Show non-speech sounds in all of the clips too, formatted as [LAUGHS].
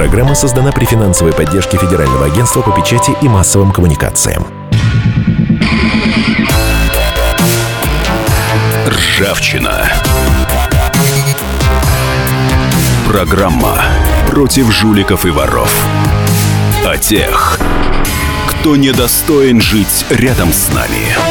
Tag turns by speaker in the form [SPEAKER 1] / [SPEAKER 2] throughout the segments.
[SPEAKER 1] Программа создана при финансовой поддержке Федерального агентства по печати и массовым коммуникациям.
[SPEAKER 2] Ржавчина. Программа против жуликов и воров. О тех, кто недостоин жить рядом с нами.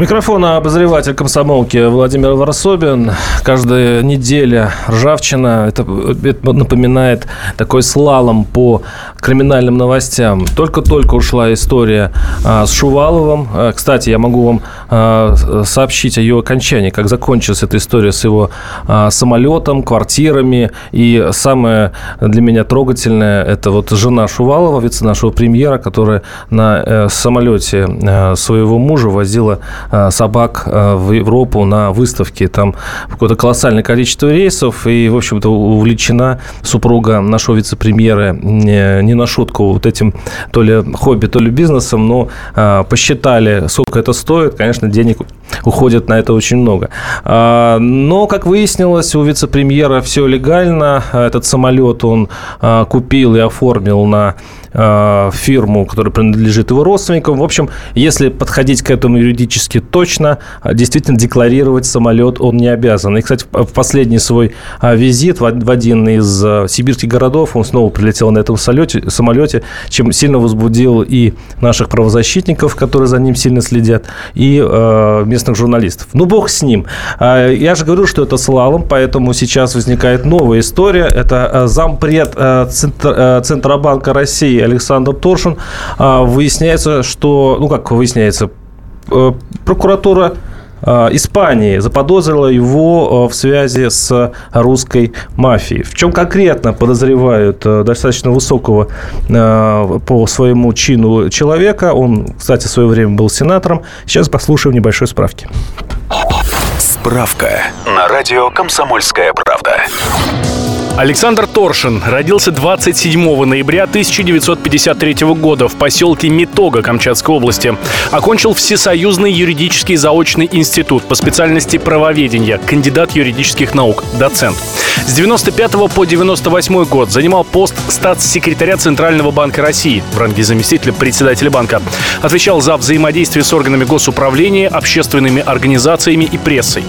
[SPEAKER 3] Микрофона обозреватель комсомолки Владимир Варсобин. Каждая неделя ржавчина. Это, это напоминает такой слалом по криминальным новостям. Только-только ушла история а, с Шуваловым. А, кстати, я могу вам сообщить о ее окончании, как закончилась эта история с его а, самолетом, квартирами. И самое для меня трогательное – это вот жена Шувалова, вице нашего премьера, которая на э, самолете э, своего мужа возила Э, собак э, в Европу на выставке. Там какое-то колоссальное количество рейсов, и, в общем-то, увлечена супруга нашего вице-премьера не, на шутку вот этим то ли хобби, то ли бизнесом, но э, посчитали, сколько это стоит. Конечно, денег уходит на это очень много. А, но, как выяснилось, у вице-премьера все легально. Этот самолет он купил и оформил на фирму, которая принадлежит его родственникам. В общем, если подходить к этому юридически точно, действительно декларировать самолет он не обязан. И, кстати, в последний свой визит в один из сибирских городов он снова прилетел на этом самолете, самолете чем сильно возбудил и наших правозащитников, которые за ним сильно следят, и местных журналистов. Ну, бог с ним. Я же говорю, что это слалом, поэтому сейчас возникает новая история. Это зампред Центробанка России Александр Торшин, а, выясняется, что, ну как выясняется, э, прокуратура а, Испании заподозрила его э, в связи с русской мафией. В чем конкретно подозревают э, достаточно высокого по своему чину человека. Он, кстати, в свое время был сенатором. Сейчас послушаем небольшой справки.
[SPEAKER 2] Справка на радио «Комсомольская правда».
[SPEAKER 4] Александр Торшин родился 27 ноября 1953 года в поселке Митога Камчатской области. Окончил Всесоюзный юридический заочный институт по специальности правоведения, кандидат юридических наук, доцент. С 95 по 98 год занимал пост статс-секретаря Центрального банка России в ранге заместителя председателя банка. Отвечал за взаимодействие с органами госуправления, общественными организациями и прессой.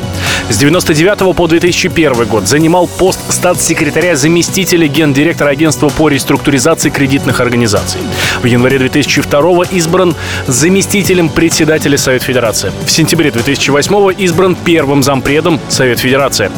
[SPEAKER 4] С 99 по 2001 год занимал пост статс-секретаря заместителя гендиректора агентства по реструктуризации кредитных организаций. В январе 2002 избран заместителем председателя Совет Федерации. В сентябре 2008 избран первым зампредом Совет Федерации.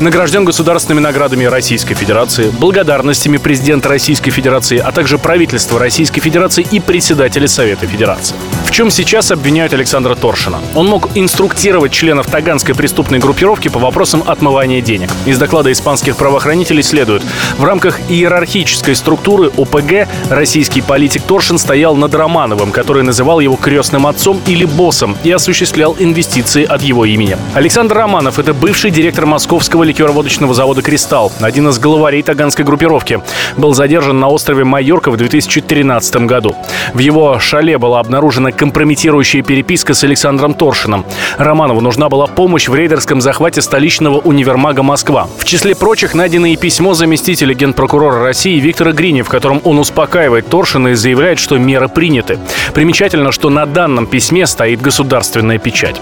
[SPEAKER 4] Награжден государственными наградами Российской Федерации, благодарностями президента Российской Федерации, а также правительства Российской Федерации и председателя Совета Федерации. В чем сейчас обвиняют Александра Торшина? Он мог инструктировать членов таганской преступной группировки по вопросам отмывания денег. Из доклада испанских правоохранителей следует, в рамках иерархической структуры ОПГ российский политик Торшин стоял над Романовым, который называл его крестным отцом или боссом и осуществлял инвестиции от его имени. Александр Романов – это бывший директор московского ликероводочного завода «Кристалл», один из главарей таганской группировки. Был задержан на острове Майорка в 2013 году. В его шале была обнаружена компрометирующая переписка с Александром Торшином. Романову нужна была помощь в рейдерском захвате столичного универмага «Москва». В числе прочих найдено и письмо заместителя генпрокурора России Виктора Грини, в котором он успокаивает Торшина и заявляет, что меры приняты. Примечательно, что на данном письме стоит государственная печать.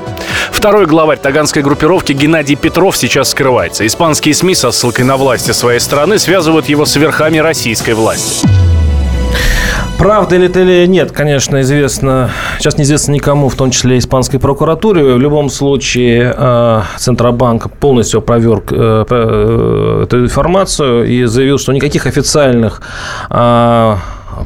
[SPEAKER 4] Второй главарь таганской группировки Геннадий Петров сейчас скрывается. Испанские СМИ со ссылкой на власти своей страны связывают его с верхами российской власти.
[SPEAKER 3] Правда ли это или нет, конечно, известно. Сейчас неизвестно никому, в том числе испанской прокуратуре. В любом случае, э, Центробанк полностью проверк э, э, эту информацию и заявил, что никаких официальных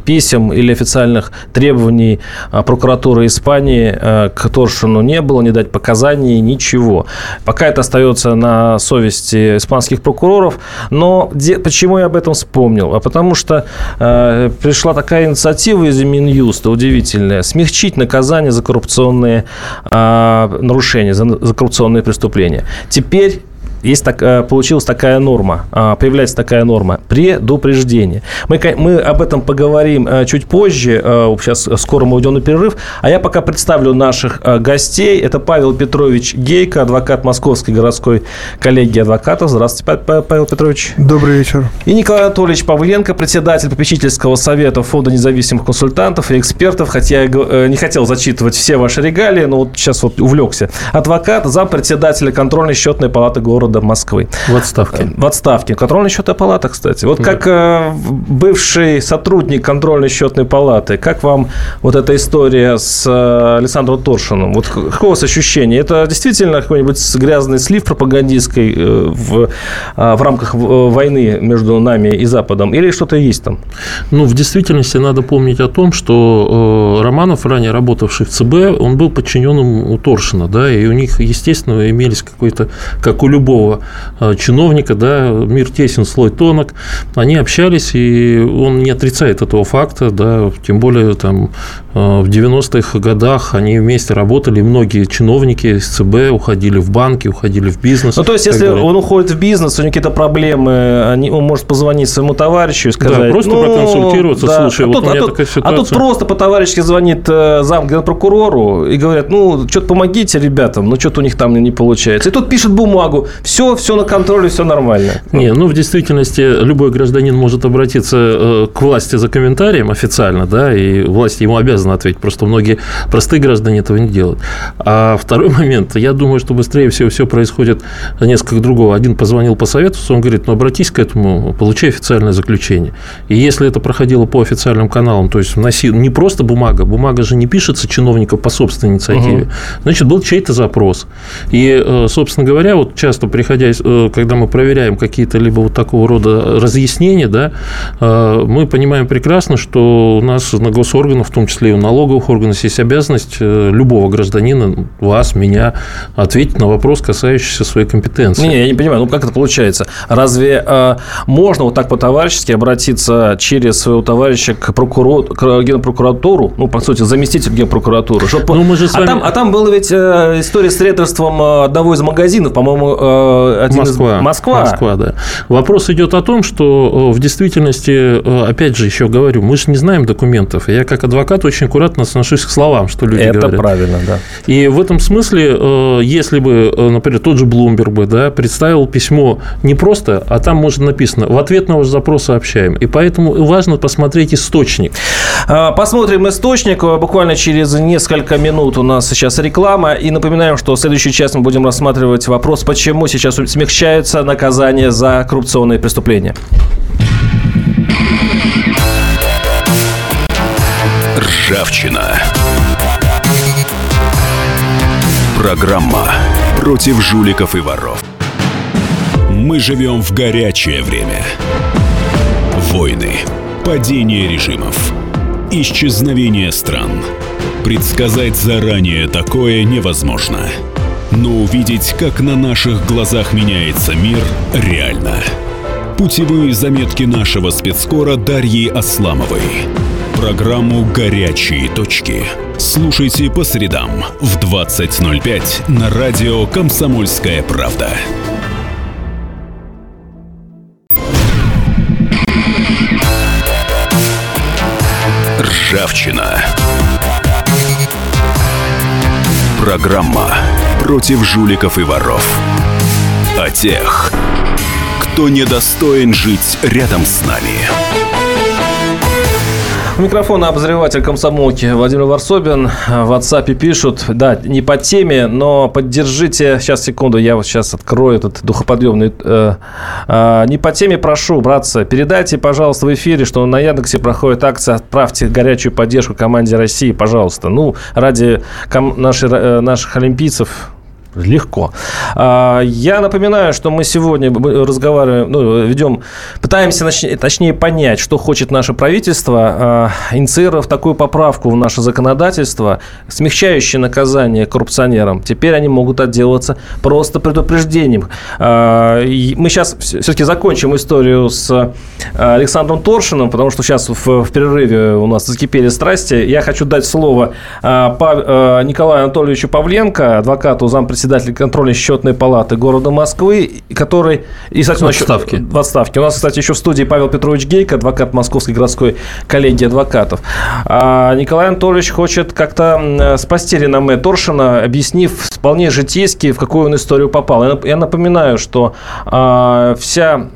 [SPEAKER 3] писем или официальных требований а, прокуратуры Испании а, к Торшину не было, не дать показаний, ничего. Пока это остается на совести испанских прокуроров. Но где, почему я об этом вспомнил? А потому что э, пришла такая инициатива из Минюста, удивительная, смягчить наказание за коррупционные э, нарушения, за, за коррупционные преступления. Теперь есть так, э, получилась такая норма, а, появляется такая норма предупреждение. Мы, мы об этом поговорим э, чуть позже, сейчас скоро мы уйдем на перерыв, а я пока представлю наших гостей. Это Павел Петрович Гейко, адвокат Московской городской коллегии адвокатов. Здравствуйте, Павел Петрович.
[SPEAKER 5] Добрый вечер.
[SPEAKER 3] И Николай Анатольевич Павленко, председатель попечительского совета Фонда независимых консультантов и экспертов, хотя я не хотел зачитывать все ваши регалии, но вот сейчас вот увлекся. Адвокат, зампредседателя контрольной счетной палаты города Москвы.
[SPEAKER 5] В отставке.
[SPEAKER 3] В отставке. Контрольная счетная палата, кстати. Вот как э, бывший сотрудник контрольной счетной палаты, как вам вот эта история с э, Александром Торшиным? Вот какое у вас ощущение? Это действительно какой-нибудь грязный слив пропагандистской э, в, э, в рамках войны между нами и Западом? Или что-то есть там?
[SPEAKER 5] Ну, в действительности надо помнить о том, что э, Романов, ранее работавший в ЦБ, он был подчиненным у Торшина, да, и у них, естественно, имелись какой-то, как у любого э, чиновника, да, мир тесен, слой тонок, они общались, и он не отрицает этого факта, да, тем более там э, в 90-х годах они вместе работали, многие чиновники из ЦБ уходили в банки, уходили в бизнес.
[SPEAKER 3] Ну, то есть, если далее. он уходит в бизнес, у него какие-то проблемы, они, он может позвонить своему товарищу и сказать...
[SPEAKER 5] Да, просто ну, проконсультироваться, да. слушай, а вот тут, у меня
[SPEAKER 3] а
[SPEAKER 5] такая
[SPEAKER 3] ситуация. А тут просто по-товарищески звонит э, зам генпрокурору и говорят, ну, что-то помогите ребятам, ну, что-то у них там не получается. И тут пишет бумагу, все, все на контроле, все нормально.
[SPEAKER 5] Не, ну, в действительности, любой гражданин может обратиться э, к власти за комментарием официально, да, и власть ему обязана ответить. Просто многие простые граждане этого не делают. А второй [LAUGHS] момент, я думаю, что быстрее всего все происходит несколько другого. Один позвонил посоветоваться, он говорит, ну, обратись к этому, получай официальное заключение. И если это проходило по официальным каналам, то есть вноси не просто бумага, бумага же не пишется чиновников по собственной инициативе, угу. значит, был чей-то запрос. И, э, собственно говоря, вот часто приходя, э, когда мы проверяем какие-то либо вот такого рода разъяснения, да, э, мы понимаем прекрасно, что у нас на госорганах, в том числе и у налоговых органов, есть обязанность любого гражданина, вас, меня, ответить на вопрос, касающийся своей компетенции.
[SPEAKER 3] Не, я не понимаю, ну как это получается? Разве э, можно вот так по-товарищески обратиться через своего товарища к, прокурору, к генпрокуратуру, ну, по сути, заместитель генпрокуратуры? Чтобы... Ну, мы же вами... а, там, а там была ведь э, история с рейдерством э, одного из магазинов, по-моему,
[SPEAKER 5] э, один Москва. из... Москва. Москва, да. Вопрос идет о том, что в действительности, опять же, еще говорю, мы же не знаем документов. Я как адвокат очень аккуратно отношусь к словам, что люди
[SPEAKER 3] Это
[SPEAKER 5] говорят.
[SPEAKER 3] Это правильно, да.
[SPEAKER 5] И в этом смысле, если бы, например, тот же Блумберг бы, да, представил письмо не просто, а там может написано «в ответ на ваш запрос сообщаем». И поэтому важно посмотреть источник.
[SPEAKER 3] Посмотрим источник. Буквально через несколько минут у нас сейчас реклама. И напоминаем, что в следующий час мы будем рассматривать вопрос, почему сейчас смягчаются наказания за коррупционные преступления.
[SPEAKER 2] Ржавчина. Программа против жуликов и воров. Мы живем в горячее время. Войны, падение режимов, исчезновение стран. Предсказать заранее такое невозможно. Но увидеть, как на наших глазах меняется мир, реально. Путевые заметки нашего спецкора Дарьи Асламовой. Программу «Горячие точки». Слушайте по средам в 20.05 на радио «Комсомольская правда». Ржавчина. Программа против жуликов и воров. О тех, кто недостоин жить рядом с нами.
[SPEAKER 3] У микрофона обозреватель комсомолки Владимир Варсобин. В WhatsApp пишут, да, не по теме, но поддержите, сейчас, секунду, я вот сейчас открою этот духоподъемный. Э, э, не по теме прошу, братцы, передайте, пожалуйста, в эфире, что на Яндексе проходит акция «Отправьте горячую поддержку команде России», пожалуйста. Ну, ради ком- наших, э, наших олимпийцев, Легко. А, я напоминаю, что мы сегодня разговариваем, ну, ведем, пытаемся точнее, понять, что хочет наше правительство, а, инициировав такую поправку в наше законодательство, смягчающее наказание коррупционерам. Теперь они могут отделаться просто предупреждением. А, мы сейчас все-таки закончим историю с Александром Торшиным, потому что сейчас в перерыве у нас закипели страсти. Я хочу дать слово Николаю Анатольевичу Павленко, адвокату зампредседателя председатель контрольной счетной палаты города Москвы, который... И, кстати,
[SPEAKER 5] в отставке.
[SPEAKER 3] в отставке. У нас, кстати, еще в студии Павел Петрович Гейко, адвокат Московской городской коллегии адвокатов. А Николай Анатольевич хочет как-то спасти реноме Торшина, объяснив вполне житейски, в какую он историю попал. Я напоминаю, что а, вся,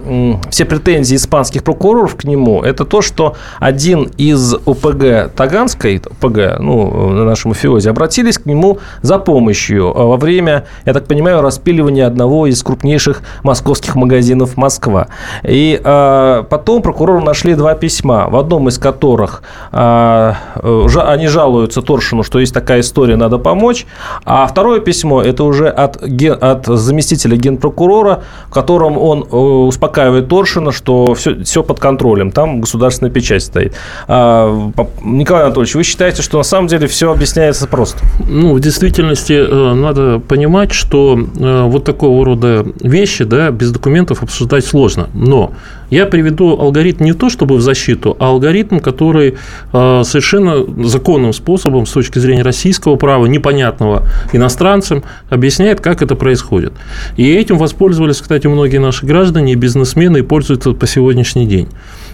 [SPEAKER 3] все претензии испанских прокуроров к нему – это то, что один из ОПГ Таганской, ОПГ, ну, на нашем эфиозе, обратились к нему за помощью а, во время, я так понимаю, распиливания одного из крупнейших московских магазинов «Москва». И а, потом прокуроры нашли два письма, в одном из которых а, они жалуются Торшину, что есть такая история, надо помочь, а второе письмо – это уже от, ген, от заместителя генпрокурора, в котором он э, успокаивает Торшина, что все, все под контролем, там государственная печать стоит. Николай Анатольевич, вы считаете, что на самом деле все объясняется просто?
[SPEAKER 5] Ну, в действительности э, надо понимать, что э, вот такого рода вещи да, без документов обсуждать сложно. Но я приведу алгоритм не то чтобы в защиту, а алгоритм, который э, совершенно законным способом с точки зрения российского права, непонятного иностранцам, объясняет, как это происходит. И этим воспользовались, кстати, многие наши граждане и бизнесмены и пользуются по сегодняшний день.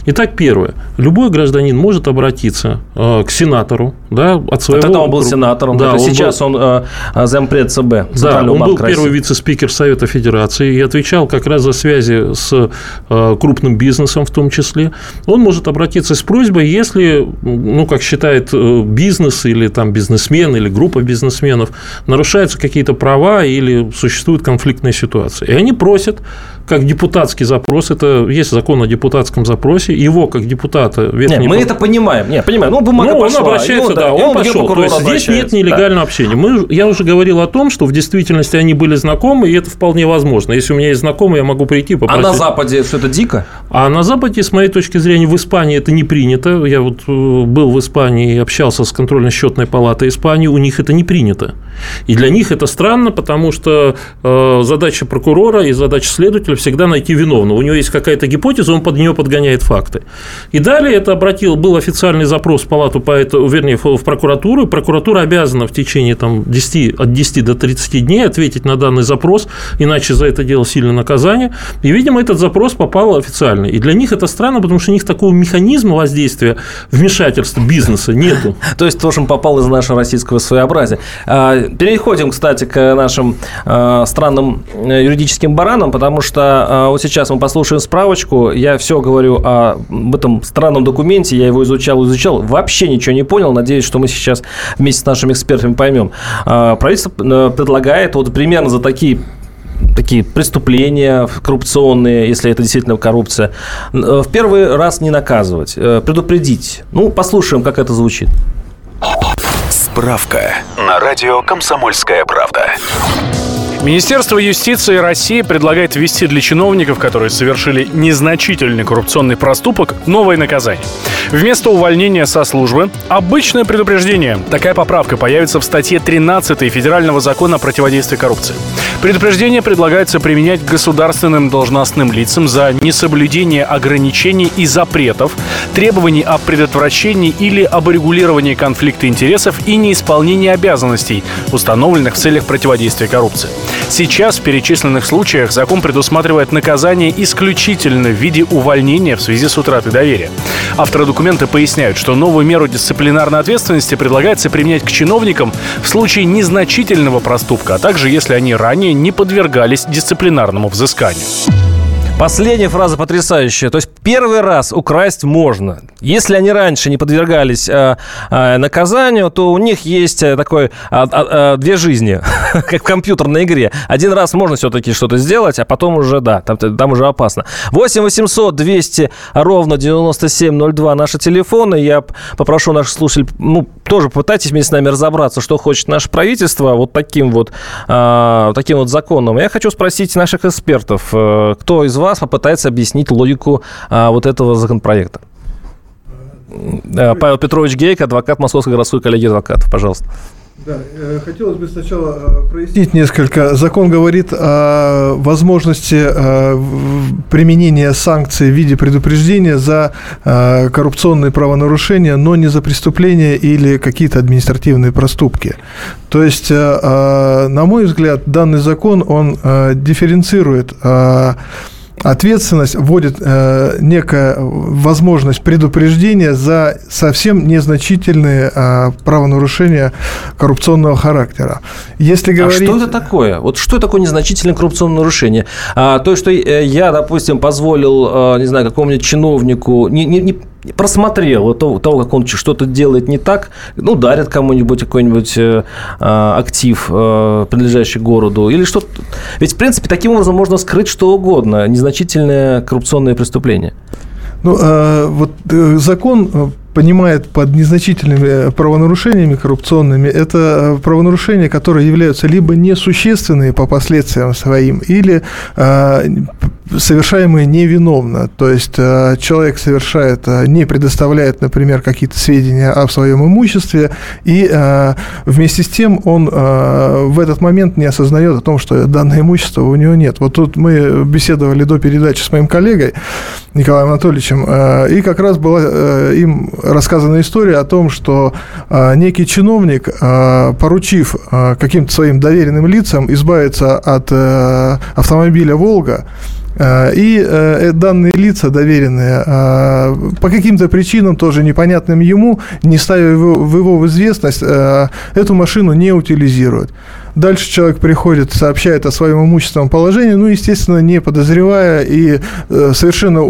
[SPEAKER 5] Итак, первое. Любой гражданин может обратиться э, к сенатору да, от своего...
[SPEAKER 3] Тогда он был сенатором, да, он сейчас был... он э, зампред ЦБ,
[SPEAKER 5] Да, он был России. первый вице-спикер Совета Федерации и отвечал как раз за связи с э, крупным бизнесом в том числе. Он может обратиться с просьбой, если, ну, как считает э, бизнес или там бизнесмен или группа бизнесменов, нарушаются какие-то права или существует конфликтная ситуация. И они просят как депутатский запрос, это есть закон о депутатском запросе, его как депутата...
[SPEAKER 3] Нет, мы это понимаем, не, понимаем, ну, бумага
[SPEAKER 5] ну,
[SPEAKER 3] пошла,
[SPEAKER 5] он обращается, ну, да, он, он пошел, то есть здесь нет нелегального да. общения. Мы, я уже говорил о том, что в действительности они были знакомы, и это вполне возможно. Если у меня есть знакомый, я могу прийти попросить.
[SPEAKER 3] А на Западе что это дико?
[SPEAKER 5] А на Западе, с моей точки зрения, в Испании это не принято. Я вот э, был в Испании и общался с контрольно-счетной палатой Испании, у них это не принято. И для них это странно, потому что э, задача прокурора и задача следователя всегда найти виновного. У него есть какая-то гипотеза, он под нее подгоняет факты. И далее это обратил, был официальный запрос в палату, по это, вернее, в прокуратуру, прокуратура обязана в течение там, 10, от 10 до 30 дней ответить на данный запрос, иначе за это дело сильное наказание. И, видимо, этот запрос попал официально. И для них это странно, потому что у них такого механизма воздействия, вмешательства бизнеса нету. [LAUGHS]
[SPEAKER 3] То есть тоже попал из нашего российского своеобразия. А, переходим, кстати, к нашим а, странным э, юридическим баранам, потому что а, вот сейчас мы послушаем справочку. Я все говорю об этом странном документе. Я его изучал, изучал. Вообще ничего не понял. Надеюсь, что мы сейчас вместе с нашими экспертами поймем. А, правительство э, предлагает вот примерно за такие такие преступления коррупционные, если это действительно коррупция, э, в первый раз не наказывать, э, предупредить. Ну, послушаем, как это звучит.
[SPEAKER 2] Справка на радио «Комсомольская правда».
[SPEAKER 4] Министерство юстиции России предлагает ввести для чиновников, которые совершили незначительный коррупционный проступок, новое наказание. Вместо увольнения со службы – обычное предупреждение. Такая поправка появится в статье 13 Федерального закона о противодействии коррупции. Предупреждение предлагается применять государственным должностным лицам за несоблюдение ограничений и запретов, требований о предотвращении или об регулировании конфликта интересов и неисполнении обязанностей, установленных в целях противодействия коррупции. Сейчас в перечисленных случаях закон предусматривает наказание исключительно в виде увольнения в связи с утратой доверия. Авторы документа поясняют, что новую меру дисциплинарной ответственности предлагается применять к чиновникам в случае незначительного проступка, а также если они ранее не подвергались дисциплинарному взысканию.
[SPEAKER 3] Последняя фраза потрясающая. То есть первый раз украсть можно. Если они раньше не подвергались э, э, наказанию, то у них есть э, такой э, э, две жизни, [LAUGHS] как в компьютерной игре. Один раз можно все-таки что-то сделать, а потом уже, да, там, там уже опасно. 8 800 200 ровно 9702 наши телефоны. Я попрошу наших слушателей, ну, тоже попытайтесь вместе с нами разобраться, что хочет наше правительство вот таким вот, э, таким вот законом. Я хочу спросить наших экспертов, э, кто из вас вас попытается объяснить логику а, вот этого законопроекта. Павел Петрович Гейк, адвокат Московской городской коллегии адвокатов, пожалуйста.
[SPEAKER 6] Да, э, хотелось бы сначала э, прояснить несколько. Закон говорит о возможности э, применения санкций в виде предупреждения за коррупционные правонарушения, но не за преступления или какие-то административные проступки. То есть, на мой взгляд, данный закон, он дифференцирует ответственность вводит э, некая возможность предупреждения за совсем незначительные э, правонарушения коррупционного характера.
[SPEAKER 3] Если говорить... А что это такое? Вот что такое незначительное коррупционное нарушение? А, то, что э, я, допустим, позволил, э, не знаю, какому-нибудь чиновнику, не, не, не просмотрел того, того, как он что-то делает не так, ну, дарит кому-нибудь какой-нибудь э, а, актив, э, принадлежащий городу, или что-то. Ведь, в принципе, таким образом можно скрыть что угодно, незначительное коррупционное преступление.
[SPEAKER 6] Ну, э, вот э, закон э, понимает под незначительными правонарушениями коррупционными, это правонарушения, которые являются либо несущественные по последствиям своим, или совершаемые невиновно. То есть э, человек совершает, э, не предоставляет, например, какие-то сведения о своем имуществе, и э, вместе с тем он в этот момент не осознает о том, что данное имущество у него нет. Вот тут мы беседовали до передачи с моим коллегой Николаем Анатольевичем, и как раз была им рассказана история о том, что некий чиновник, поручив каким-то своим доверенным лицам избавиться от автомобиля «Волга», и э, данные лица доверенные э, по каким-то причинам, тоже непонятным ему, не ставя его в известность, эту машину не утилизируют. Дальше человек приходит, сообщает о своем имущественном положении, ну, естественно, не подозревая и э, совершенно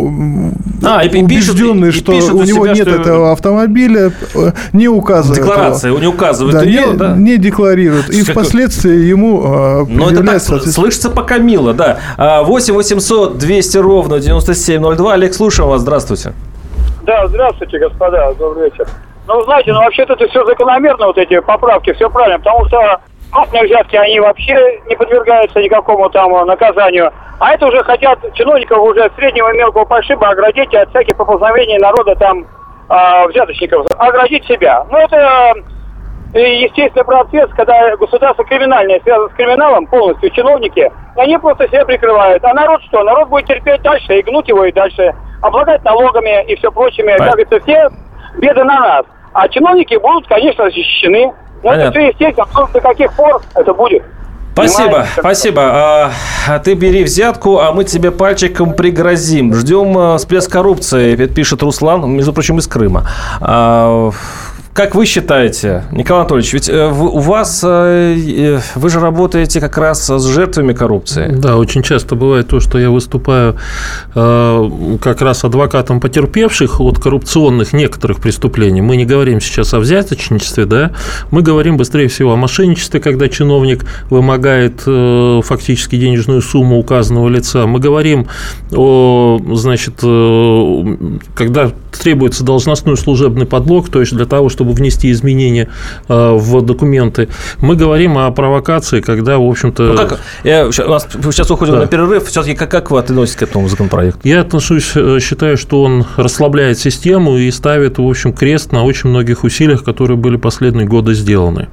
[SPEAKER 6] а, и убежденный, пишет, что и у него себя, нет что... этого автомобиля, э, не указывает.
[SPEAKER 3] Декларация
[SPEAKER 6] его.
[SPEAKER 3] не указывает
[SPEAKER 6] да, ее, не, да? не декларирует. И как... впоследствии ему
[SPEAKER 3] э, Ну, это так, слышится пока мило, да. 8 800 200 ровно 9702. Олег, слушаем вас. Здравствуйте.
[SPEAKER 7] Да, здравствуйте, господа. Добрый вечер. Ну, знаете, ну, вообще-то это все закономерно, вот эти поправки, все правильно, потому что крупные взятки, они вообще не подвергаются никакому там э, наказанию. А это уже хотят чиновников уже среднего и мелкого пошиба оградить от всяких поползновений народа там э, взяточников, оградить себя. Ну, это э, естественный процесс, когда государство криминальное связано с криминалом полностью, чиновники, они просто себя прикрывают. А народ что? Народ будет терпеть дальше и гнуть его и дальше, облагать налогами и все прочими. Как говорится, все беды на нас. А чиновники будут, конечно, защищены. Ну, Понятно. это все естественно, до каких пор это будет.
[SPEAKER 3] Спасибо, спасибо. А, а ты бери взятку, а мы тебе пальчиком пригрозим. Ждем а, всплеск коррупции, пишет Руслан, между прочим, из Крыма. А, как вы считаете, Николай Анатольевич, ведь э, у вас, э, э, вы же работаете как раз с жертвами коррупции.
[SPEAKER 5] Да, очень часто бывает то, что я выступаю как раз адвокатом потерпевших от коррупционных некоторых преступлений. Мы не говорим сейчас о взяточничестве, да, мы говорим быстрее всего о мошенничестве, когда чиновник вымогает фактически денежную сумму указанного лица. Мы говорим о, значит, когда требуется должностной служебный подлог, то есть для того, чтобы чтобы внести изменения э, в документы. Мы говорим о провокации, когда, в общем-то... Ну,
[SPEAKER 3] как? Я, у нас сейчас уходим да. на перерыв. Все-таки как, как вы относитесь к этому законопроекту?
[SPEAKER 5] Я отношусь, э, считаю, что он расслабляет систему и ставит, в общем, крест на очень многих усилиях, которые были последние годы сделаны.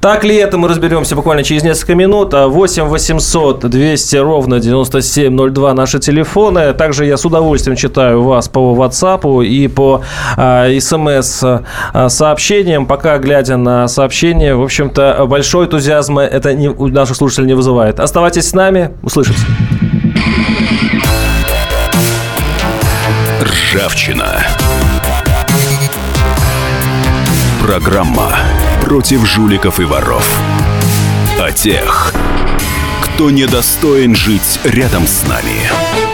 [SPEAKER 3] Так ли это, мы разберемся буквально через несколько минут. 8 800 200 ровно 9702 наши телефоны. Также я с удовольствием читаю вас по WhatsApp и по э, смс э, сообщениям. Пока, глядя на сообщения, в общем-то, большой энтузиазм это не, у наших слушателей не вызывает. Оставайтесь с нами, услышимся.
[SPEAKER 2] Ржавчина. Программа против жуликов и воров. О тех, кто недостоин жить рядом с нами.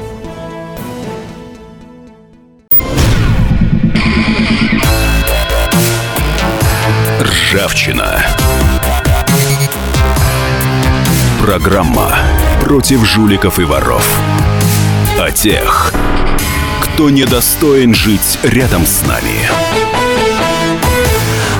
[SPEAKER 2] Ржавчина.
[SPEAKER 8] Программа против жуликов и воров. О тех, кто недостоин жить рядом с нами.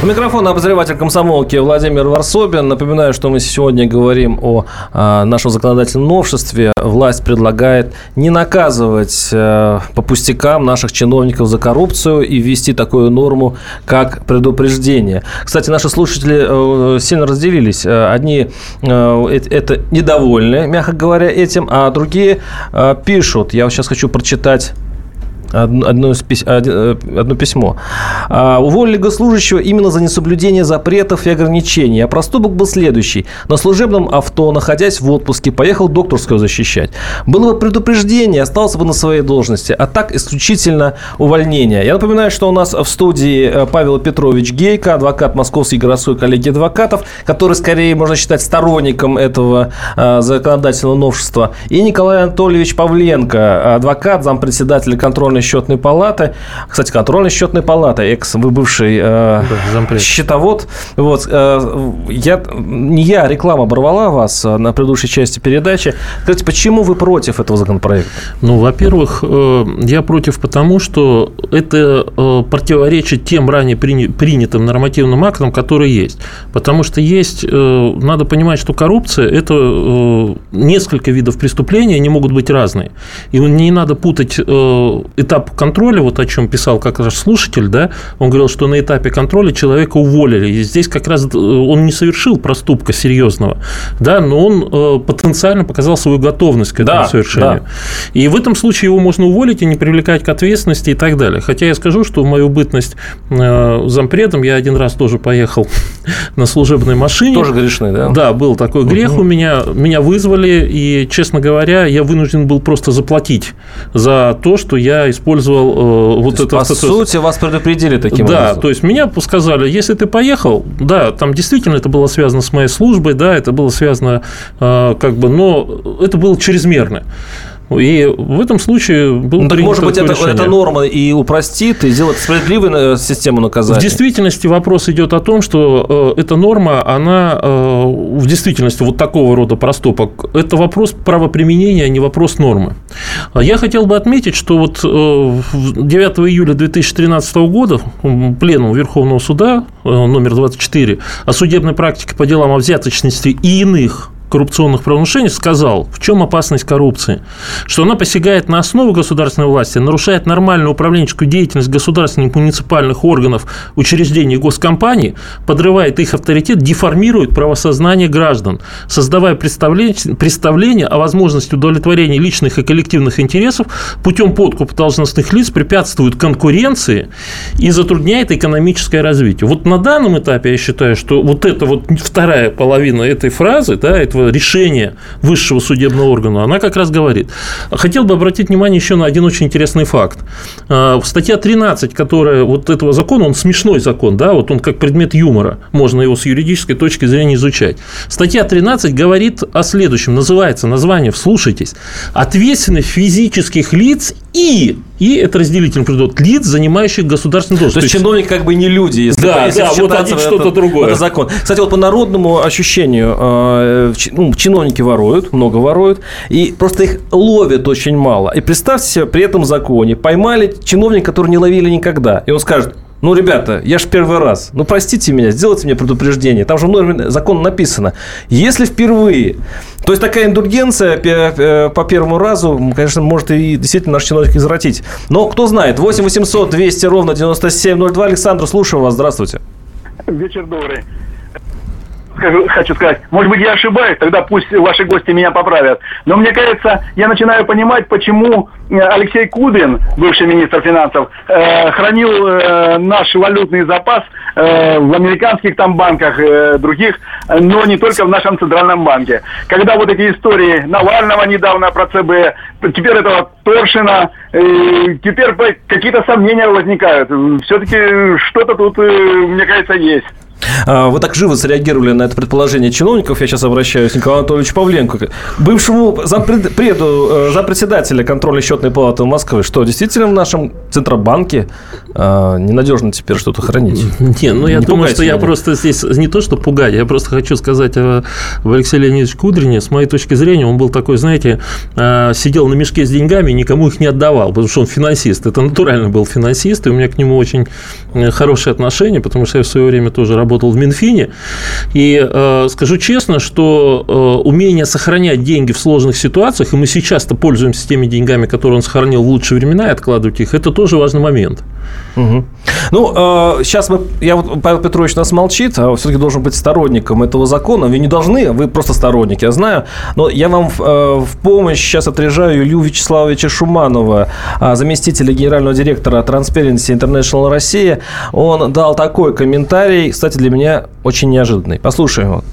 [SPEAKER 3] У микрофона обозреватель комсомолки Владимир Варсобин. Напоминаю, что мы сегодня говорим о а, нашем законодательном новшестве. Власть предлагает не наказывать а, по пустякам наших чиновников за коррупцию и ввести такую норму, как предупреждение. Кстати, наши слушатели а, сильно разделились. Одни а, это недовольны, мягко говоря, этим, а другие а, пишут. Я сейчас хочу прочитать одно, э, одно письмо. А, уволили госслужащего именно за несоблюдение запретов и ограничений. А проступок был следующий. На служебном авто, находясь в отпуске, поехал докторскую защищать. Было бы предупреждение, остался бы на своей должности. А так исключительно увольнение. Я напоминаю, что у нас в студии э, Павел Петрович Гейко, адвокат Московской городской коллегии адвокатов, который скорее можно считать сторонником этого э, законодательного новшества. И Николай Анатольевич Павленко, адвокат, зампредседателя контрольной контрольной счетной палаты. Кстати, контрольная счетная палата, экс вы бывший э, да, счетовод. Вот, э, я, не я, реклама оборвала вас э, на предыдущей части передачи. Скажите, почему вы против этого законопроекта?
[SPEAKER 5] Ну, во-первых, э, я против потому, что это э, противоречит тем ранее принятым нормативным актам, которые есть. Потому что есть, э, надо понимать, что коррупция – это несколько видов преступления, они могут быть разные. И не надо путать этап контроля, вот о чем писал как раз слушатель, да, он говорил, что на этапе контроля человека уволили. И здесь как раз э, он не совершил проступка серьезного, да, но он э, потенциально показал свою готовность к этому да, совершению. Да. И в этом случае его можно уволить и не привлекать к ответственности и так далее. Хотя я скажу, что в мою бытность э, зампредом я один раз тоже поехал [LAUGHS] на служебной машине.
[SPEAKER 3] Тоже грешный, да?
[SPEAKER 5] Да, был такой грех угу. у меня. Меня вызвали, и, честно говоря, я вынужден был просто заплатить за то, что я использовал э, вот это.
[SPEAKER 3] По сути, вас предупредили таким
[SPEAKER 5] да,
[SPEAKER 3] образом.
[SPEAKER 5] Да, то есть меня сказали, если ты поехал, да, там действительно это было связано с моей службой, да, это было связано э, как бы, но это было чрезмерно. И в этом случае был
[SPEAKER 3] ну, так может быть, это, это норма и упростит, и сделает справедливую э, систему наказания?
[SPEAKER 5] В действительности вопрос идет о том, что э, эта норма, она э, в действительности вот такого рода проступок, это вопрос правоприменения, а не вопрос нормы. Я хотел бы отметить, что вот 9 июля 2013 года пленум Верховного суда номер 24 о судебной практике по делам о взяточности и иных коррупционных правонарушений сказал, в чем опасность коррупции. Что она посягает на основу государственной власти, нарушает нормальную управленческую деятельность государственных муниципальных органов, учреждений госкомпаний, подрывает их авторитет, деформирует правосознание граждан, создавая представление, представление о возможности удовлетворения личных и коллективных интересов путем подкупа должностных лиц, препятствует конкуренции и затрудняет экономическое развитие. Вот на данном этапе я считаю, что вот эта вот вторая половина этой фразы, да, этого решения высшего судебного органа, она как раз говорит. Хотел бы обратить внимание еще на один очень интересный факт. А, статья 13, которая вот этого закона, он смешной закон, да, вот он как предмет юмора, можно его с юридической точки зрения изучать. Статья 13 говорит о следующем, называется название, вслушайтесь, ответственность физических лиц и и это разделительный предмет лиц, занимающих государственную должность.
[SPEAKER 3] То есть, чиновник как бы не люди,
[SPEAKER 5] если, да, если да, вот один что-то другое.
[SPEAKER 3] Это закон. Кстати, вот по народному ощущению, э, ну, чиновники воруют, много воруют, и просто их ловят очень мало. И представьте себе, при этом законе поймали чиновника, который не ловили никогда, и он скажет, ну, ребята, я же первый раз. Ну, простите меня, сделайте мне предупреждение. Там же в норме закона написано. Если впервые... То есть, такая индульгенция по первому разу, конечно, может и действительно наш чиновник извратить. Но кто знает. 8 800 200 ровно 9702. Александр, слушаю вас. Здравствуйте.
[SPEAKER 9] Вечер добрый хочу сказать, может быть, я ошибаюсь, тогда пусть ваши гости меня поправят. Но мне кажется, я начинаю понимать, почему э, Алексей Кудрин, бывший министр финансов, э, хранил э, наш валютный запас э, в американских там банках, э, других, но не только в нашем центральном банке. Когда вот эти истории Навального недавно про ЦБ, теперь этого Торшина, э, теперь какие-то сомнения возникают. Все-таки что-то тут, э, мне кажется, есть.
[SPEAKER 3] А, вы так живо среагировали на это предположение чиновников. Я сейчас обращаюсь к Николаю Анатольевичу Павленко, бывшему зампреду, э, зампредседателя контроля счетной палаты Москвы. Что, действительно в нашем Центробанке а, ненадежно теперь что-то хранить?
[SPEAKER 5] Не, ну я
[SPEAKER 3] не
[SPEAKER 5] думаю, что
[SPEAKER 3] меня.
[SPEAKER 5] я просто здесь не то, что пугать, я просто хочу сказать об Алексее Леонидовиче Кудрине. С моей точки зрения, он был такой, знаете, а, сидел на мешке с деньгами и никому их не отдавал, потому что он финансист. Это натурально был финансист, и у меня к нему очень э, хорошие отношения, потому что я в свое время тоже работал работал в Минфине. И э, скажу честно, что э, умение сохранять деньги в сложных ситуациях, и мы сейчас-то пользуемся теми деньгами, которые он сохранил в лучшие времена, и откладывать их, это тоже важный момент.
[SPEAKER 3] Угу. Ну, э, сейчас мы, я вот, Павел Петрович нас молчит, а все-таки должен быть сторонником этого закона. Вы не должны, вы просто сторонник, я знаю. Но я вам э, в помощь сейчас отряжаю Илью Вячеславовича Шуманова, э, заместителя генерального директора Transparency International Россия. Он дал такой комментарий, кстати, для меня очень неожиданный. Послушаем его.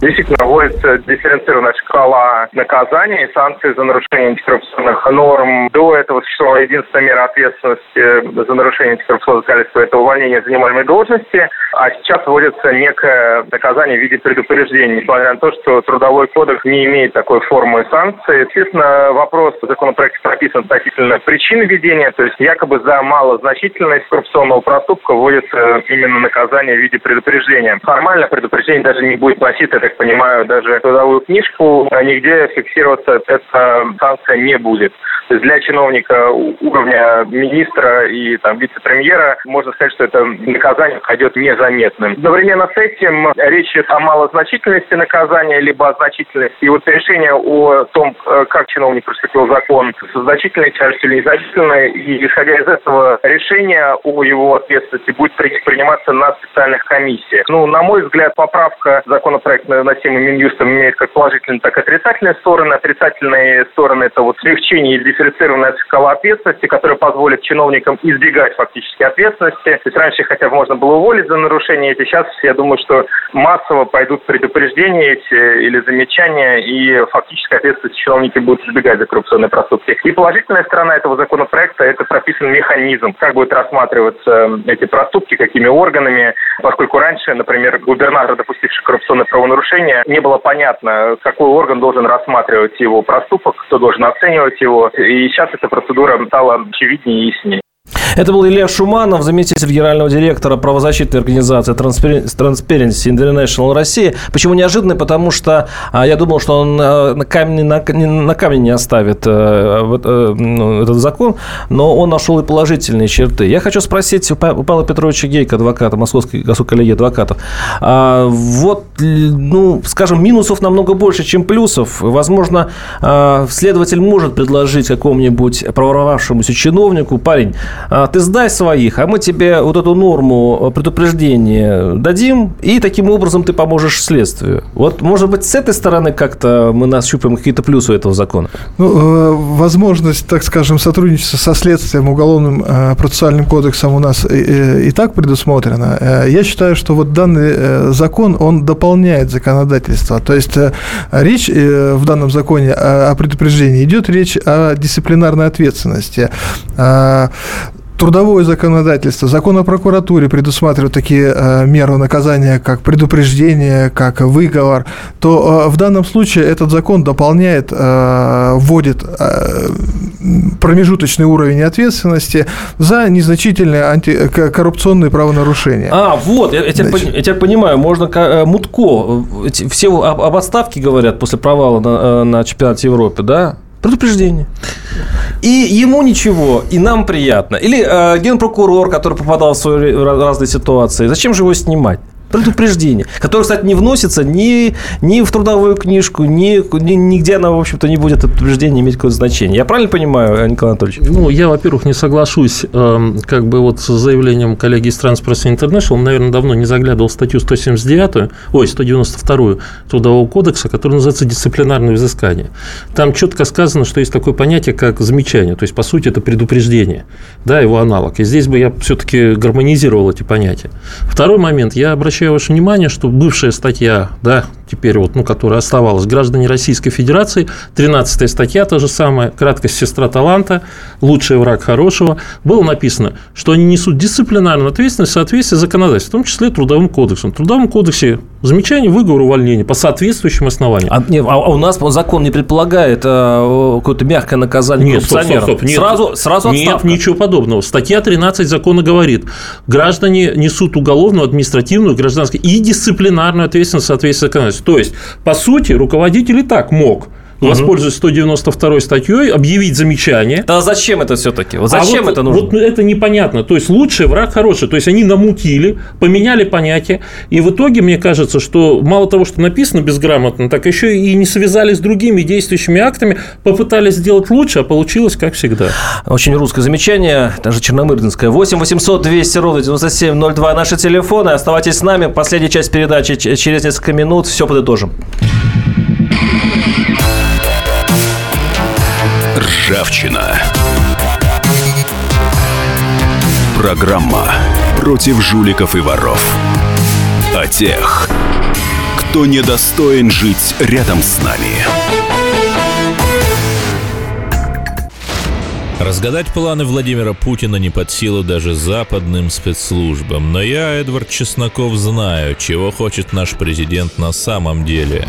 [SPEAKER 10] Действительно, вводится дифференцированная шкала наказаний и санкций за нарушение антикоррупционных норм. До этого существовала единственная мера ответственности за нарушение антикоррупционного законодательства – это увольнение занимаемой должности, а сейчас вводится некое наказание в виде предупреждения, несмотря на то, что Трудовой кодекс не имеет такой формы санкций. Естественно, вопрос в законопроекте прописан относительно причин введения, то есть якобы за малозначительность коррупционного проступка вводится именно наказание в виде предупреждения. Формально предупреждение даже не будет носить это так понимаю, даже трудовую книжку, а нигде фиксироваться эта санкция не будет. То есть для чиновника уровня министра и там, вице-премьера можно сказать, что это наказание пойдет незаметным. Одновременно с этим речь идет о малозначительности наказания, либо о значительности. И вот решение о том, э, как чиновник приступил закон, со значительной тяжестью или незначительной, и исходя из этого решения о его ответственности будет приниматься на специальных комиссиях. Ну, на мой взгляд, поправка законопроекта носимый Минюстом имеет как положительные, так и отрицательные стороны. Отрицательные стороны – это вот смягчение и дифференцированная шкала ответственности, которая позволит чиновникам избегать фактически ответственности. То есть раньше хотя бы можно было уволить за нарушение эти. Сейчас, я думаю, что массово пойдут предупреждения эти или замечания, и фактически ответственность чиновники будут избегать за коррупционные проступки. И положительная сторона этого законопроекта – это прописан механизм, как будут рассматриваться эти проступки, какими органами, поскольку раньше, например, губернатор, допустивший коррупционное правонарушение, нарушения, не было понятно, какой орган должен рассматривать его проступок, кто должен оценивать его. И сейчас эта процедура стала очевиднее и яснее.
[SPEAKER 3] Это был Илья Шуманов, заместитель генерального директора правозащитной организации Transparency International России. Почему неожиданно? Потому что а, я думал, что он а, на камень, на, камень не оставит а, ну, этот закон, но он нашел и положительные черты. Я хочу спросить у Павла Петровича Гейка, адвоката, Московской коллегии адвокатов. Вот, ну, скажем, минусов намного больше, чем плюсов. Возможно, следователь может предложить какому-нибудь проворовавшемуся чиновнику, парень, а, ты сдай своих, а мы тебе вот эту норму предупреждения дадим, и таким образом ты поможешь следствию. Вот, может быть, с этой стороны как-то мы нащупаем какие-то плюсы этого закона?
[SPEAKER 6] Ну, э, возможность, так скажем, сотрудничества со следствием, уголовным э, процессуальным кодексом у нас и так предусмотрено. Э, я считаю, что вот данный закон, он дополняет законодательство. То есть речь в данном законе о предупреждении идет речь о дисциплинарной ответственности трудовое законодательство, закон о прокуратуре предусматривает такие э, меры наказания, как предупреждение, как выговор, то э, в данном случае этот закон дополняет, э, вводит э, промежуточный уровень ответственности за незначительные антикоррупционные правонарушения.
[SPEAKER 3] А, вот, я, я, теперь, я теперь понимаю, можно э, Мутко, все об, об отставке говорят после провала на, э, на чемпионате Европы, да? Предупреждение. И ему ничего, и нам приятно. Или э, генпрокурор, который попадал в свои разные ситуации. Зачем же его снимать? Предупреждение, которое, кстати, не вносится ни, ни в трудовую книжку, ни, ни, нигде оно, в общем-то, не будет предупреждение иметь какое-то значение. Я правильно понимаю, Николай Анатольевич?
[SPEAKER 5] Ну, я, во-первых, не соглашусь э, как бы вот с заявлением коллеги из Transparency International. Он, наверное, давно не заглядывал статью 179, ой, 192 Трудового кодекса, которая называется «Дисциплинарное взыскание». Там четко сказано, что есть такое понятие, как замечание, то есть, по сути, это предупреждение, да, его аналог. И здесь бы я все-таки гармонизировал эти понятия. Второй момент. Я обращаюсь обращаю ваше внимание, что бывшая статья, да, теперь вот, ну, которая оставалась, граждане Российской Федерации, 13 статья, та же самая, краткость сестра таланта, лучший враг хорошего, было написано, что они несут дисциплинарную ответственность в соответствии с законодательством, в том числе Трудовым кодексом. В Трудовом кодексе замечание, выговор, увольнение по соответствующим основаниям.
[SPEAKER 3] А, не, а у нас закон не предполагает а, какое-то мягкое наказание
[SPEAKER 5] нет, стоп, стоп, стоп, нет,
[SPEAKER 3] сразу, сразу
[SPEAKER 5] отставка. Нет, ничего подобного. Статья 13 закона говорит, граждане несут уголовную, административную, гражданскую и дисциплинарную ответственность в соответствии с законодательством. То есть, по сути, руководитель и так мог угу. воспользуясь 192 статьей, объявить замечание.
[SPEAKER 3] Да зачем это все-таки? Вот зачем
[SPEAKER 5] а вот,
[SPEAKER 3] это нужно?
[SPEAKER 5] Вот это непонятно. То есть лучший враг хороший. То есть они намутили, поменяли понятие. И в итоге, мне кажется, что мало того, что написано безграмотно, так еще и не связали с другими действующими актами, попытались сделать лучше, а получилось как всегда.
[SPEAKER 3] Очень русское замечание, даже черномырдинское. 8 800 200 ровно 9702 наши телефоны. Оставайтесь с нами. Последняя часть передачи через несколько минут. Все подытожим.
[SPEAKER 8] Ржавчина. Программа против жуликов и воров. О тех, кто недостоин жить рядом с нами.
[SPEAKER 11] Разгадать планы Владимира Путина не под силу даже западным спецслужбам. Но я, Эдвард Чесноков, знаю, чего хочет наш президент на самом деле.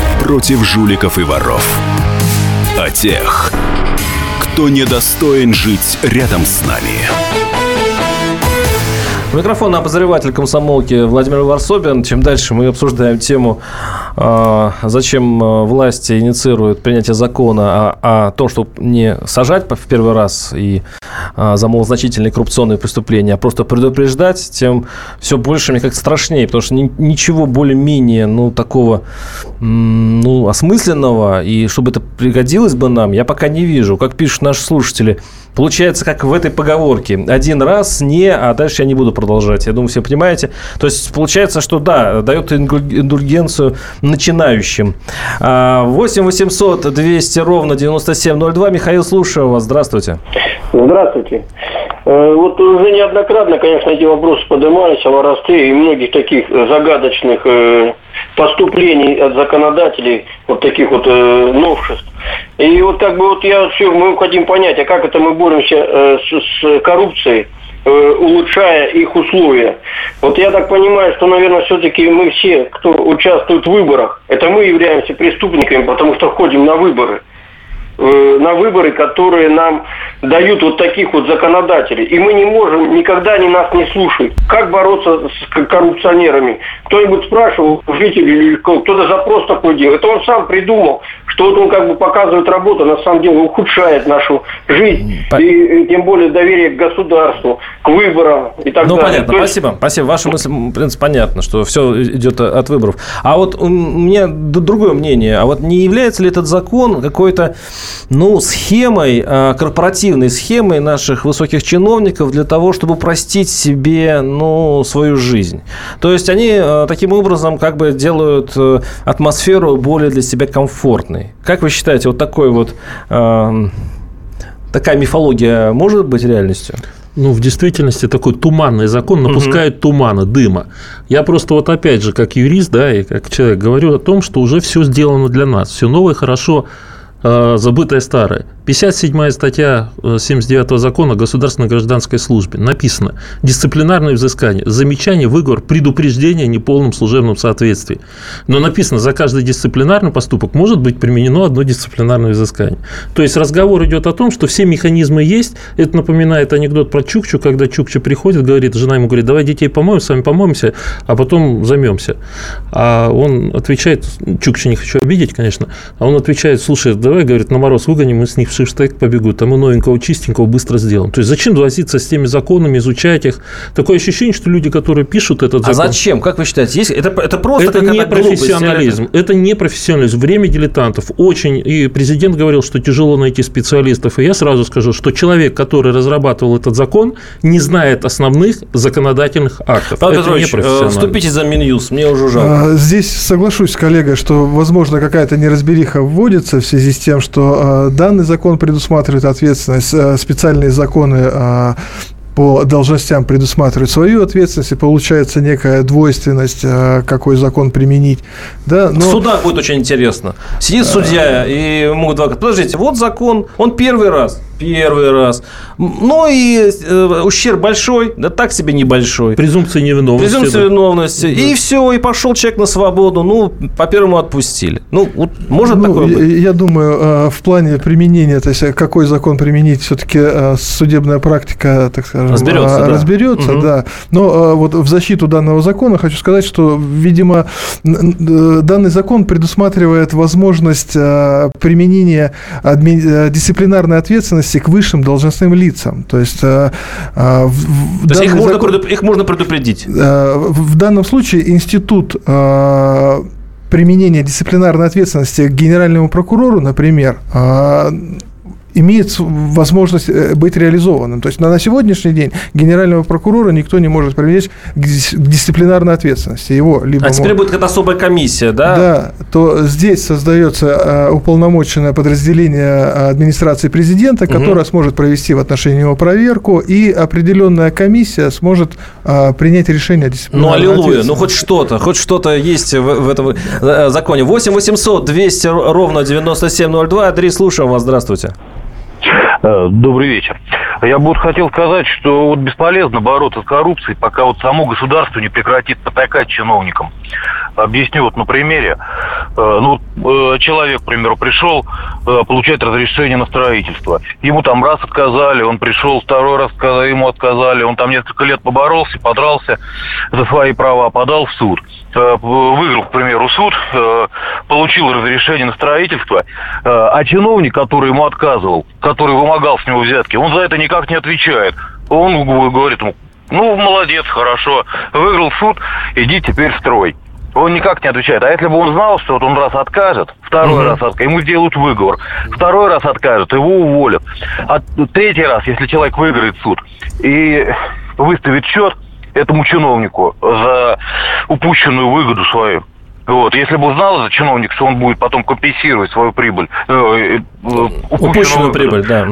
[SPEAKER 8] против жуликов и воров. О тех, кто недостоин жить рядом с нами.
[SPEAKER 3] Микрофон обозреватель комсомолки Владимир Варсобин. Чем дальше мы обсуждаем тему, а, зачем а, власти инициируют принятие закона о, о том, чтобы не сажать в первый раз и а, за малозначительные коррупционные преступления, а просто предупреждать, тем все больше мне как страшнее, потому что ничего более-менее, ну, такого, ну, осмысленного, и чтобы это пригодилось бы нам, я пока не вижу. Как пишут наши слушатели, Получается, как в этой поговорке. Один раз не, а дальше я не буду продолжать. Я думаю, все понимаете. То есть, получается, что да, дает индульгенцию начинающим. 8 800 200 ровно 9702. Михаил, слушаю вас. Здравствуйте.
[SPEAKER 12] Здравствуйте. Э, вот уже неоднократно, конечно, эти вопросы поднимались о воровстве и многих таких загадочных э, поступлений от законодателей, вот таких вот э, новшеств. И вот как бы вот я все, мы хотим понять, а как это мы боремся с, с коррупцией, улучшая их условия. Вот я так понимаю, что, наверное, все-таки мы все, кто участвует в выборах, это мы являемся преступниками, потому что ходим на выборы. Э, на выборы, которые нам дают вот таких вот законодателей. И мы не можем, никогда они нас не слушают. Как бороться с коррупционерами? Кто-нибудь спрашивал, жители или кто-то запрос такой делал. Это он сам придумал, что вот он как бы показывает работу, на самом деле ухудшает нашу жизнь. По... И, и тем более доверие к государству, к выборам и так
[SPEAKER 3] ну,
[SPEAKER 12] далее.
[SPEAKER 3] Ну, понятно, есть... спасибо. Спасибо. Ваша мысль, в принципе, понятно, что все идет от выборов. А вот у меня другое мнение. А вот не является ли этот закон какой-то ну, схемой, а, корпоративной схемой наших высоких чиновников для того, чтобы простить себе, ну, свою жизнь. То есть они а, таким образом как бы делают э, атмосферу более для себя комфортной. Как вы считаете, вот такой вот такая мифология может быть реальностью?
[SPEAKER 5] Ну, в действительности такой туманный закон напускает угу. тумана, дыма. Я просто вот опять же, как юрист, да, и как человек говорю о том, что уже все сделано для нас. Все новое, хорошо забытое старое. 57 статья 79 э, закона о государственной гражданской службе написано дисциплинарное взыскание, замечание, выговор, предупреждение о неполном служебном соответствии. Но написано, за каждый дисциплинарный поступок может быть применено одно дисциплинарное взыскание. То есть разговор идет о том, что все механизмы есть. Это напоминает анекдот про Чукчу, когда Чукча приходит, говорит, жена ему говорит, давай детей помоем, с вами помоемся, а потом займемся. А он отвечает, Чукча не хочу обидеть, конечно, а он отвечает, слушай, да давай, говорит, на мороз выгоним, мы с них в шиштег побегут, там мы новенького, чистенького быстро сделаем. То есть зачем возиться с теми законами, изучать их? Такое ощущение, что люди, которые пишут этот
[SPEAKER 3] а
[SPEAKER 5] закон...
[SPEAKER 3] А зачем? Как вы считаете? Есть... Это, это просто
[SPEAKER 5] это не профессионализм. Это... это не профессионализм. Время дилетантов. Очень. И президент говорил, что тяжело найти специалистов. И я сразу скажу, что человек, который разрабатывал этот закон, не знает основных законодательных актов.
[SPEAKER 3] Павел это Петрович, э, вступите за Минюс. Мне уже жалко.
[SPEAKER 6] А, здесь соглашусь с коллегой, что, возможно, какая-то неразбериха вводится в связи с тем, что э, данный закон предусматривает ответственность, э, специальные законы по должностям предусматривают свою ответственность, и получается некая двойственность, э, какой закон применить. Да,
[SPEAKER 3] но... В судах будет очень интересно. Сидит судья и могут адвокат, подождите, вот закон, он первый раз, первый раз. Ну и э, ущерб большой, да так себе небольшой.
[SPEAKER 5] Презумпция невиновности.
[SPEAKER 3] Презумпция да. невиновности. Да. И все, и пошел человек на свободу. Ну, по первому отпустили. Ну, вот может ну, такое быть?
[SPEAKER 6] Я думаю, э, в плане применения, то есть какой закон применить, все-таки судебная практика, так сказать,
[SPEAKER 3] разберется, да.
[SPEAKER 6] разберется угу. да. Но вот в защиту данного закона хочу сказать, что, видимо, данный закон предусматривает возможность применения адми... дисциплинарной ответственности к высшим должностным лицам. То есть,
[SPEAKER 3] То есть их, закон... можно, их можно предупредить?
[SPEAKER 6] В данном случае институт применения дисциплинарной ответственности к генеральному прокурору, например, имеет возможность э, быть реализованным. То есть на сегодняшний день генерального прокурора никто не может привлечь к дисциплинарной ответственности. Его
[SPEAKER 3] либо а теперь может... будет какая-то особая комиссия, да?
[SPEAKER 6] Да, то здесь создается э, уполномоченное подразделение администрации президента, которое угу. сможет провести в отношении него проверку, и определенная комиссия сможет э, принять решение о
[SPEAKER 3] дисциплинарной Ну, аллилуйя, ну хоть что-то, хоть что-то есть в, в этом законе. 8 800 200 ровно 9702. Андрей, слушаем вас, здравствуйте.
[SPEAKER 13] Э, добрый вечер. Я бы вот хотел сказать, что вот бесполезно бороться с коррупцией, пока вот само государство не прекратит потакать чиновникам. Объясню вот на примере. Э, ну, э, человек, к примеру, пришел получать разрешение на строительство. Ему там раз отказали, он пришел, второй раз ему отказали, он там несколько лет поборолся, подрался за свои права, подал в суд. Выиграл, к примеру, суд, получил разрешение на строительство, а чиновник, который ему отказывал, который вымогал с него взятки, он за это никак не отвечает. Он говорит ему, ну, молодец, хорошо, выиграл суд, иди теперь строй. Он никак не отвечает. А если бы он знал, что вот он раз откажет, второй угу. раз откажет, ему сделают выговор, второй раз откажет, его уволят. А третий раз, если человек выиграет суд и выставит счет этому чиновнику за упущенную выгоду свою, вот. Если бы узнал этот чиновник, что он будет потом компенсировать свою прибыль, э, э,
[SPEAKER 3] упущенную, упущенную прибыль, да.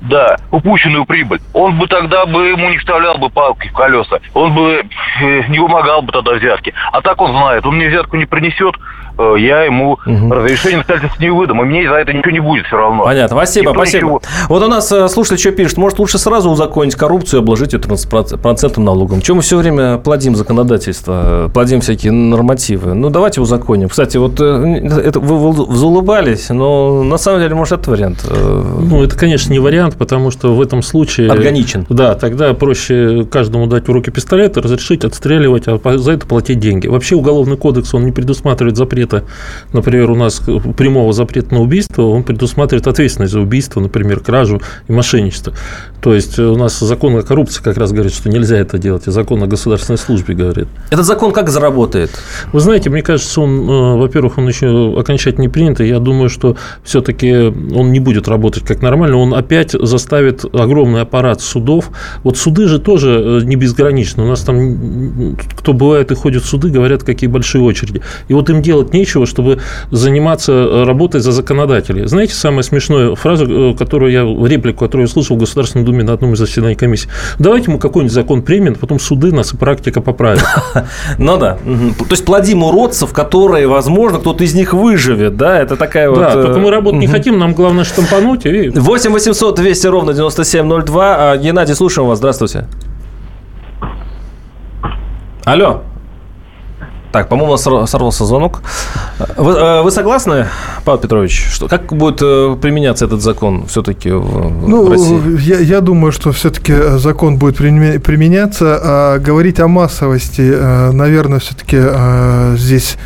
[SPEAKER 13] Да, упущенную прибыль. Он бы тогда бы ему не вставлял бы палки в колеса. Он бы э, не вымогал бы тогда взятки. А так он знает, он мне взятку не принесет, я ему угу. разрешение на строительство не выдам, и мне за это ничего не будет все равно.
[SPEAKER 3] Понятно, спасибо, Никто спасибо. Ничего... Вот у нас э, слушатель что пишет, может лучше сразу узаконить коррупцию и обложить ее процентным налогом. Чем мы все время плодим законодательство, плодим всякие нормативы? Ну, давайте узаконим. Кстати, вот э, это вы заулыбались, но на самом деле, может, это вариант?
[SPEAKER 5] Ну, это, конечно, не вариант, потому что в этом случае...
[SPEAKER 3] Органичен.
[SPEAKER 5] Да, тогда проще каждому дать в руки пистолет, разрешить отстреливать, а за это платить деньги. Вообще Уголовный кодекс, он не предусматривает запрет запрета, например, у нас прямого запрета на убийство, он предусматривает ответственность за убийство, например, кражу и мошенничество. То есть у нас закон о коррупции как раз говорит, что нельзя это делать, и закон о государственной службе говорит.
[SPEAKER 3] Этот закон как заработает?
[SPEAKER 5] Вы знаете, мне кажется, он, э, во-первых, он еще окончательно не принят, и я думаю, что все-таки он не будет работать как нормально, он опять заставит огромный аппарат судов. Вот суды же тоже э, не безграничны. У нас там, кто бывает и ходит в суды, говорят, какие большие очереди. И вот им делать нечего, чтобы заниматься э, работой за законодателей. Знаете, самая смешная фраза, которую я, реплику, которую я слышал в Государственной Думе на одном из заседаний комиссии. Давайте мы какой-нибудь закон примем, потом суды нас и практика поправит. [LAUGHS]
[SPEAKER 3] Ну да. То есть плодим уродцев, которые, возможно, кто-то из них выживет, да? Это такая вот...
[SPEAKER 5] Да, только мы работать не хотим, нам главное штампануть.
[SPEAKER 3] 8 800 200 ровно 9702. А, Геннадий, слушаем вас. Здравствуйте. Алло. Так, по-моему, сорвался звонок. Вы, э, вы согласны, Павел Петрович, что как будет э, применяться этот закон все-таки в, ну, в России?
[SPEAKER 6] Я, я думаю, что все-таки закон будет применяться. А говорить о массовости, э, наверное, все-таки здесь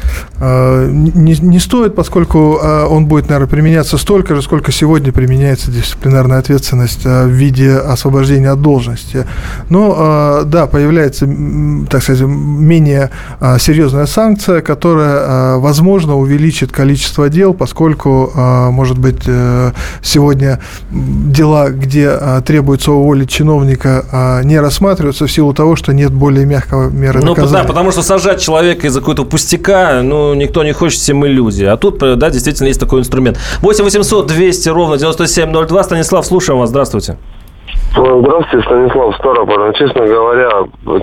[SPEAKER 6] не, не стоит, поскольку он будет, наверное, применяться столько же, сколько сегодня применяется дисциплинарная ответственность в виде освобождения от должности. Но, да, появляется, так сказать, менее серьезная санкция, которая, возможно, увеличит количество дел, поскольку, может быть, э, сегодня дела, где требуется уволить чиновника, не рассматриваются в силу того, что нет более мягкого меры
[SPEAKER 3] ну,
[SPEAKER 6] наказания.
[SPEAKER 3] Да, потому что сажать человека из-за какой-то пустяка, ну, никто не хочет, все мы люди. А тут, да, действительно есть такой инструмент. 8 800 200 ровно 9702. Станислав, слушаем вас. Здравствуйте.
[SPEAKER 14] Здравствуйте, Станислав Старополь. Ну, честно говоря,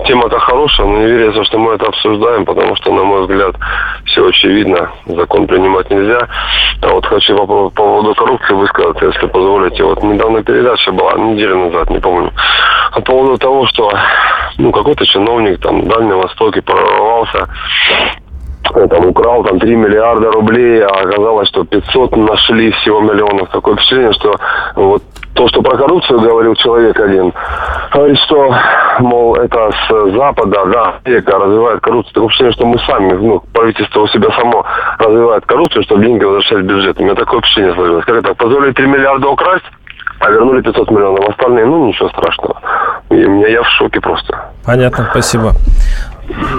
[SPEAKER 14] тема-то хорошая, но не верится, что мы это обсуждаем, потому что, на мой взгляд, все очевидно. Закон принимать нельзя. А вот хочу по поводу коррупции высказаться, если позволите. Вот недавно передача была, неделю назад, не помню, по поводу того, что ну, какой-то чиновник там в Дальнем Востоке прорвался там украл там 3 миллиарда рублей, а оказалось, что 500 нашли всего миллионов. Такое впечатление, что вот то, что про коррупцию говорил человек один, говорит, что, мол, это с Запада, да, века развивает коррупцию. Такое впечатление, что мы сами, ну, правительство у себя само развивает коррупцию, чтобы деньги возвращать в бюджет. У меня такое впечатление сложилось. Как это, позволили 3 миллиарда украсть, а вернули 500 миллионов. Остальные, ну, ничего страшного. И меня я в шоке просто.
[SPEAKER 3] Понятно, спасибо.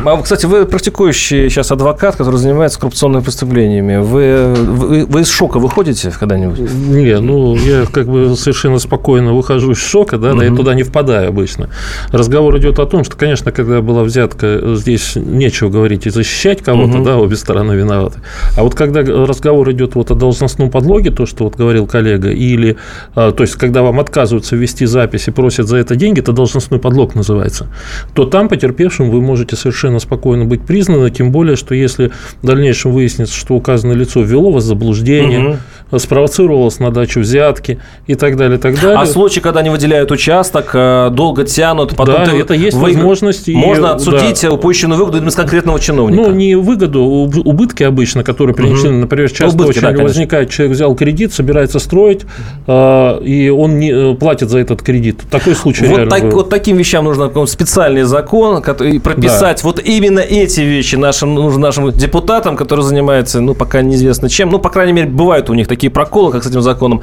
[SPEAKER 3] А, кстати, вы практикующий сейчас адвокат, который занимается коррупционными преступлениями. Вы, вы, вы из шока выходите когда-нибудь?
[SPEAKER 5] Не, ну, я как бы совершенно спокойно выхожу из шока, да, да, я туда не впадаю обычно. Разговор идет о том, что, конечно, когда была взятка, здесь нечего говорить и защищать кого-то, да, обе стороны виноваты. А вот когда разговор идет вот о должностном подлоге, то, что вот говорил коллега, или, а, то есть, когда вам отказываются ввести запись и просят за это деньги, это должностной подлог называется, то там потерпевшим вы можете совершенно спокойно быть признаны, тем более, что если в дальнейшем выяснится, что указанное лицо ввело вас в заблуждение, угу. Спровоцировало на дачу взятки и так далее, и так далее.
[SPEAKER 3] А случаи, когда они выделяют участок, э, долго тянут, потом
[SPEAKER 5] да, это есть вы... возможность.
[SPEAKER 3] Можно и, отсудить да. упущенную выгоду из конкретного чиновника.
[SPEAKER 5] Ну, не выгоду, убытки обычно, которые принесены, угу. например, часто убытки, очень да, возникает, человек взял кредит, собирается строить, э, и он не э, платит за этот кредит. Такой случай
[SPEAKER 3] вот, так, вот таким вещам нужно специальный закон, который прописать да. вот именно эти вещи нашим, нужно нашим депутатам, которые занимаются, ну, пока неизвестно чем. Ну, по крайней мере, бывают у них такие проколы, как с этим законом.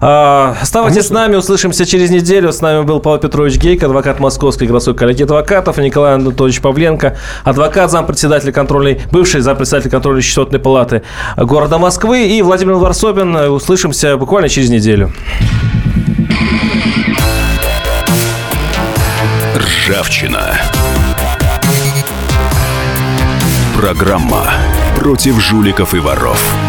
[SPEAKER 3] А, оставайтесь а с нами, услышимся через неделю. С нами был Павел Петрович Гейк, адвокат Московской городской коллегии адвокатов, и Николай Анатольевич Павленко, адвокат, зампредседателя контрольной, бывший зампредседатель контрольной счетной палаты города Москвы, и Владимир Варсобин. Услышимся буквально через неделю.
[SPEAKER 8] Ржавчина. Программа против жуликов и воров.